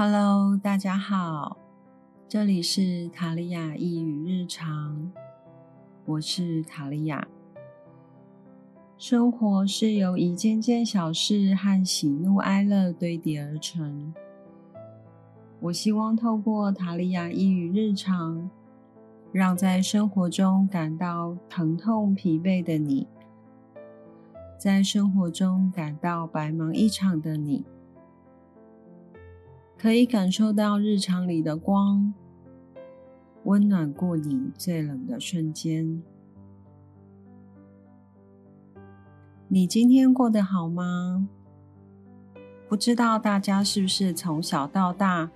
Hello，大家好，这里是塔利亚一语日常，我是塔利亚。生活是由一件件小事和喜怒哀乐堆叠而成。我希望透过塔利亚一语日常，让在生活中感到疼痛疲惫的你，在生活中感到白忙一场的你。可以感受到日常里的光，温暖过你最冷的瞬间。你今天过得好吗？不知道大家是不是从小到大，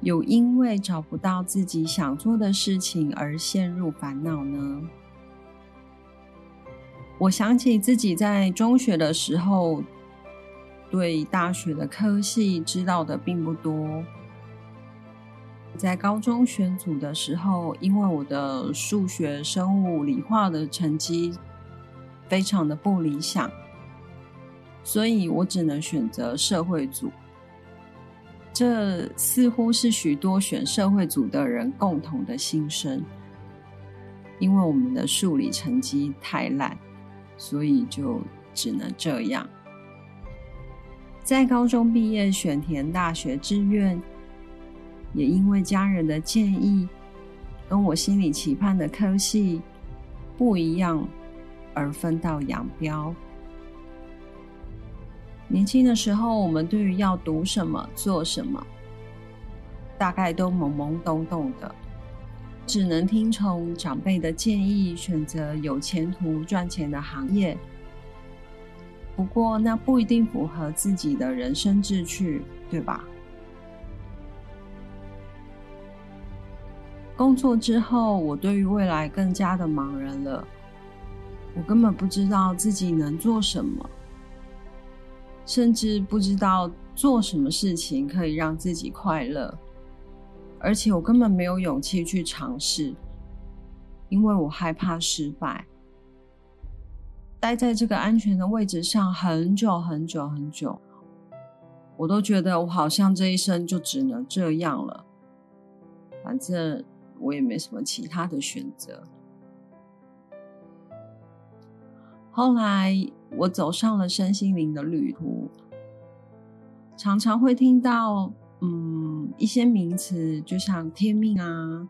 有因为找不到自己想做的事情而陷入烦恼呢？我想起自己在中学的时候。对大学的科系知道的并不多，在高中选组的时候，因为我的数学、生物、理化的成绩非常的不理想，所以我只能选择社会组。这似乎是许多选社会组的人共同的心声，因为我们的数理成绩太烂，所以就只能这样。在高中毕业选填大学志愿，也因为家人的建议，跟我心里期盼的科系不一样，而分道扬镳。年轻的时候，我们对于要读什么、做什么，大概都懵懵懂懂的，只能听从长辈的建议，选择有前途、赚钱的行业。不过，那不一定符合自己的人生志趣，对吧？工作之后，我对于未来更加的茫然了。我根本不知道自己能做什么，甚至不知道做什么事情可以让自己快乐，而且我根本没有勇气去尝试，因为我害怕失败。待在这个安全的位置上很久很久很久，我都觉得我好像这一生就只能这样了。反正我也没什么其他的选择。后来我走上了身心灵的旅途，常常会听到嗯一些名词，就像天命啊、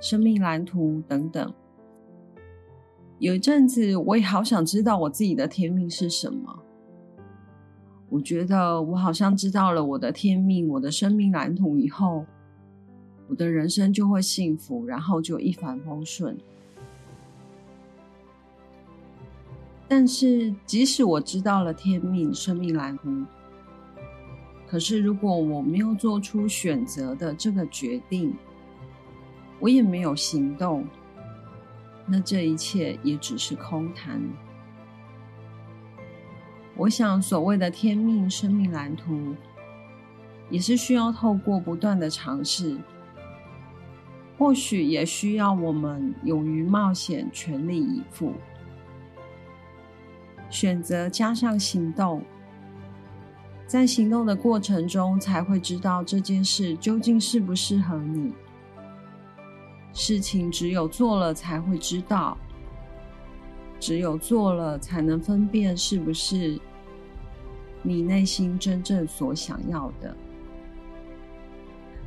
生命蓝图等等。有一阵子，我也好想知道我自己的天命是什么。我觉得我好像知道了我的天命、我的生命蓝图以后，我的人生就会幸福，然后就一帆风顺。但是，即使我知道了天命、生命蓝图，可是如果我没有做出选择的这个决定，我也没有行动。那这一切也只是空谈。我想，所谓的天命、生命蓝图，也是需要透过不断的尝试，或许也需要我们勇于冒险、全力以赴，选择加上行动，在行动的过程中，才会知道这件事究竟适不适合你。事情只有做了才会知道，只有做了才能分辨是不是你内心真正所想要的。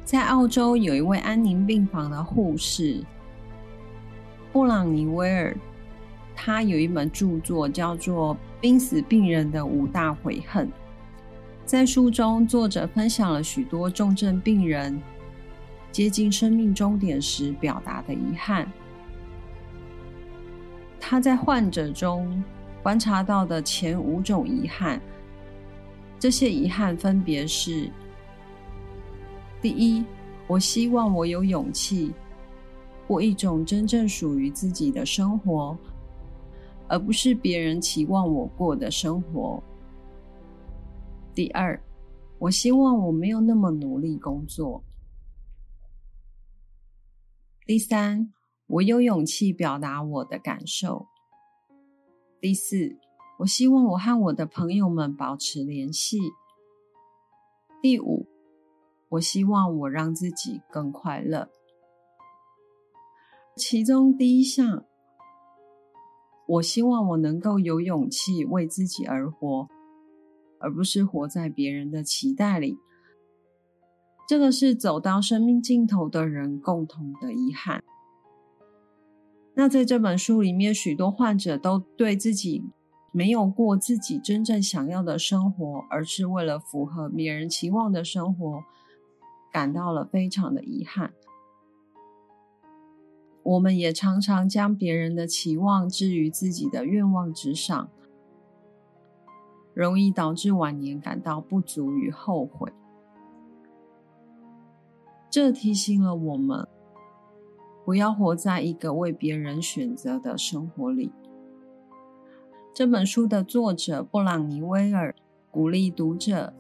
在澳洲有一位安宁病房的护士布朗尼威尔，他有一本著作叫做《濒死病人的五大悔恨》。在书中，作者分享了许多重症病人。接近生命终点时表达的遗憾，他在患者中观察到的前五种遗憾，这些遗憾分别是：第一，我希望我有勇气过一种真正属于自己的生活，而不是别人期望我过的生活；第二，我希望我没有那么努力工作。第三，我有勇气表达我的感受。第四，我希望我和我的朋友们保持联系。第五，我希望我让自己更快乐。其中第一项，我希望我能够有勇气为自己而活，而不是活在别人的期待里。这个是走到生命尽头的人共同的遗憾。那在这本书里面，许多患者都对自己没有过自己真正想要的生活，而是为了符合别人期望的生活，感到了非常的遗憾。我们也常常将别人的期望置于自己的愿望之上，容易导致晚年感到不足与后悔。这提醒了我们，不要活在一个为别人选择的生活里。这本书的作者布朗尼威尔鼓励读者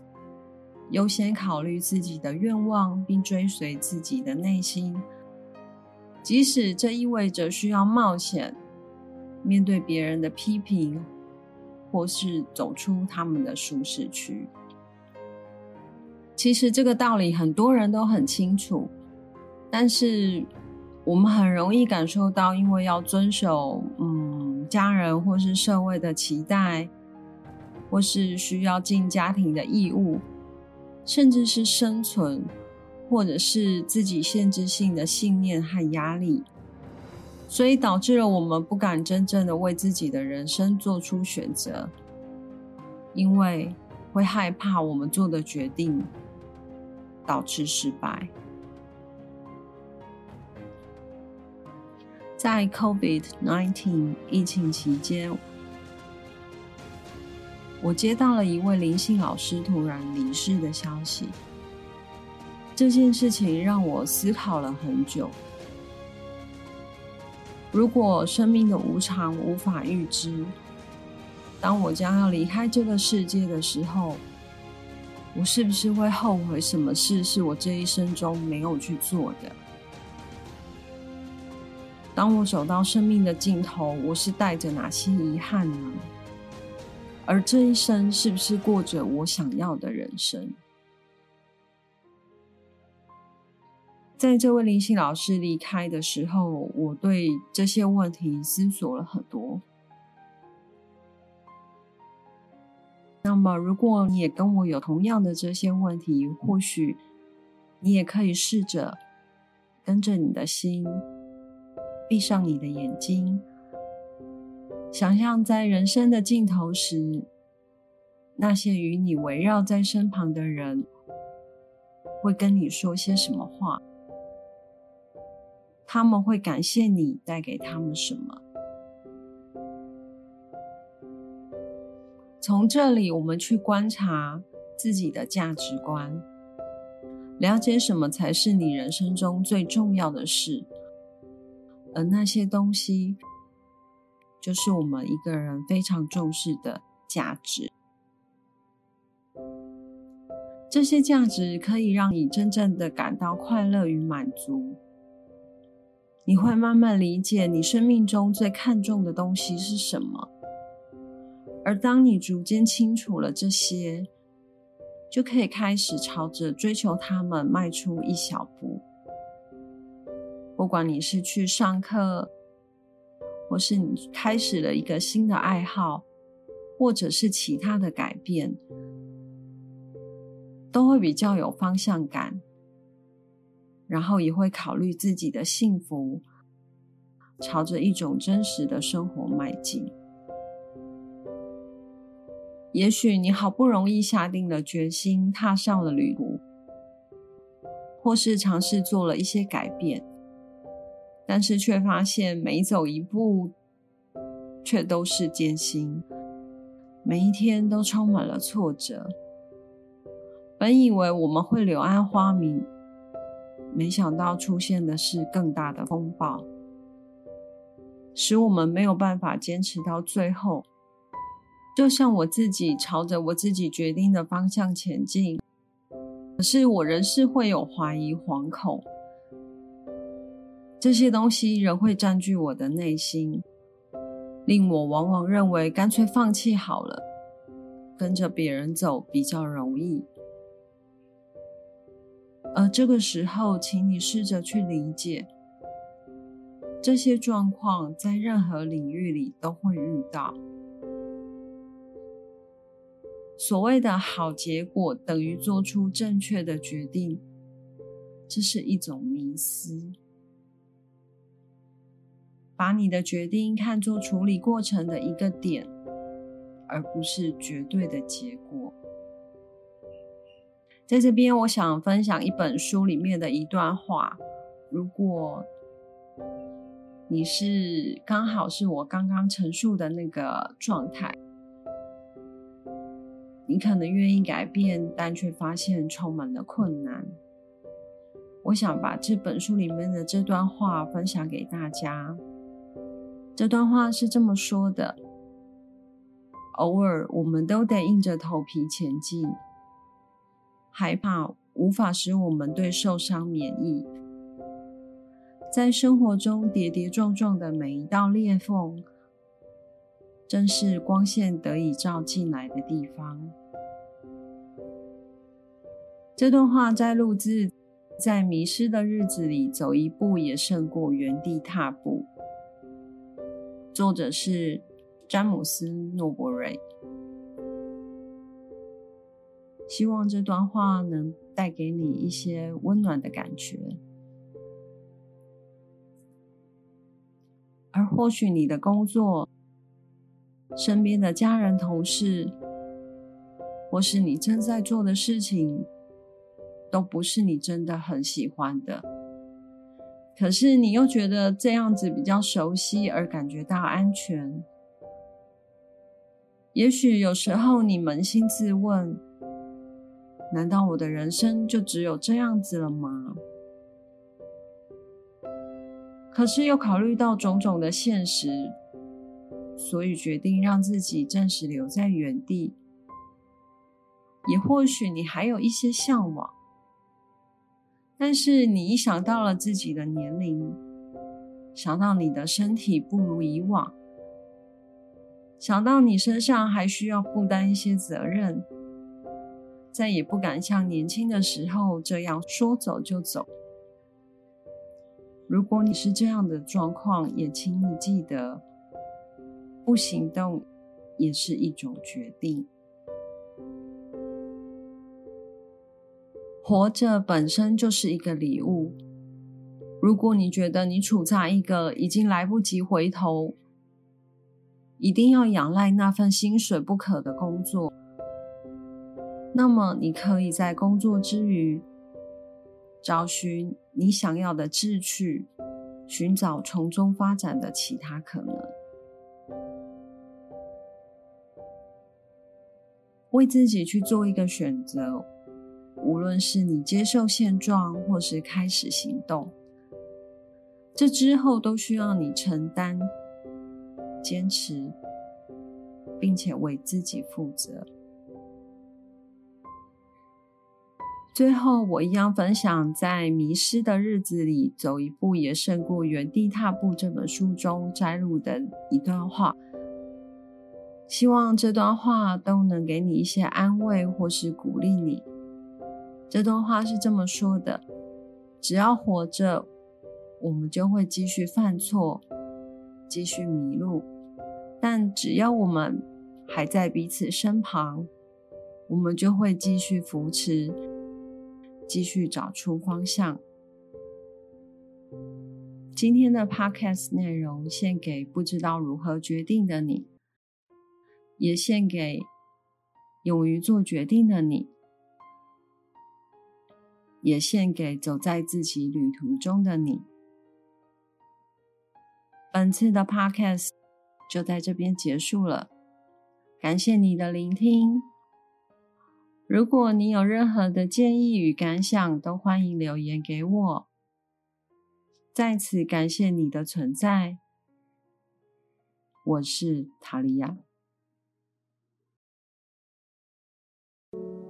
优先考虑自己的愿望，并追随自己的内心。即使这意味着需要冒险，面对别人的批评，或是走出他们的舒适区。其实这个道理很多人都很清楚，但是我们很容易感受到，因为要遵守嗯家人或是社会的期待，或是需要尽家庭的义务，甚至是生存。或者是自己限制性的信念和压力，所以导致了我们不敢真正的为自己的人生做出选择，因为会害怕我们做的决定导致失败。在 COVID-19 疫情期间，我接到了一位灵性老师突然离世的消息。这件事情让我思考了很久。如果生命的无常无法预知，当我将要离开这个世界的时候，我是不是会后悔什么事是我这一生中没有去做的？当我走到生命的尽头，我是带着哪些遗憾呢？而这一生是不是过着我想要的人生？在这位灵性老师离开的时候，我对这些问题思索了很多。那么，如果你也跟我有同样的这些问题，或许你也可以试着跟着你的心，闭上你的眼睛，想象在人生的尽头时，那些与你围绕在身旁的人会跟你说些什么话。他们会感谢你带给他们什么？从这里，我们去观察自己的价值观，了解什么才是你人生中最重要的事，而那些东西，就是我们一个人非常重视的价值。这些价值可以让你真正的感到快乐与满足。你会慢慢理解你生命中最看重的东西是什么，而当你逐渐清楚了这些，就可以开始朝着追求他们迈出一小步。不管你是去上课，或是你开始了一个新的爱好，或者是其他的改变，都会比较有方向感。然后也会考虑自己的幸福，朝着一种真实的生活迈进。也许你好不容易下定了决心，踏上了旅途，或是尝试做了一些改变，但是却发现每走一步，却都是艰辛，每一天都充满了挫折。本以为我们会柳暗花明。没想到出现的是更大的风暴，使我们没有办法坚持到最后。就像我自己朝着我自己决定的方向前进，可是我仍是会有怀疑、惶恐，这些东西仍会占据我的内心，令我往往认为干脆放弃好了，跟着别人走比较容易。而这个时候，请你试着去理解，这些状况在任何领域里都会遇到。所谓的好结果等于做出正确的决定，这是一种迷思。把你的决定看作处理过程的一个点，而不是绝对的结果。在这边，我想分享一本书里面的一段话。如果你是刚好是我刚刚陈述的那个状态，你可能愿意改变，但却发现充满了困难。我想把这本书里面的这段话分享给大家。这段话是这么说的：偶尔，我们都得硬着头皮前进，害怕无法使我们对受伤免疫。在生活中跌跌撞撞的每一道裂缝，正是光线得以照进来的地方。这段话在录自在迷失的日子里，走一步也胜过原地踏步。作者是詹姆斯·诺伯瑞。希望这段话能带给你一些温暖的感觉，而或许你的工作、身边的家人、同事，或是你正在做的事情，都不是你真的很喜欢的。可是你又觉得这样子比较熟悉，而感觉到安全。也许有时候你扪心自问：难道我的人生就只有这样子了吗？可是又考虑到种种的现实，所以决定让自己暂时留在原地。也或许你还有一些向往。但是你一想到了自己的年龄，想到你的身体不如以往，想到你身上还需要负担一些责任，再也不敢像年轻的时候这样说走就走。如果你是这样的状况，也请你记得，不行动也是一种决定。活着本身就是一个礼物。如果你觉得你处在一个已经来不及回头、一定要仰赖那份薪水不可的工作，那么你可以在工作之余找寻你想要的志趣，寻找从中发展的其他可能，为自己去做一个选择。无论是你接受现状，或是开始行动，这之后都需要你承担、坚持，并且为自己负责。最后，我一样分享在《迷失的日子里走一步也胜过原地踏步》这本书中摘录的一段话，希望这段话都能给你一些安慰，或是鼓励你。这段话是这么说的：只要活着，我们就会继续犯错，继续迷路；但只要我们还在彼此身旁，我们就会继续扶持，继续找出方向。今天的 Podcast 内容献给不知道如何决定的你，也献给勇于做决定的你。也献给走在自己旅途中的你。本次的 Podcast 就在这边结束了，感谢你的聆听。如果你有任何的建议与感想，都欢迎留言给我。再次感谢你的存在，我是塔利亚。thank you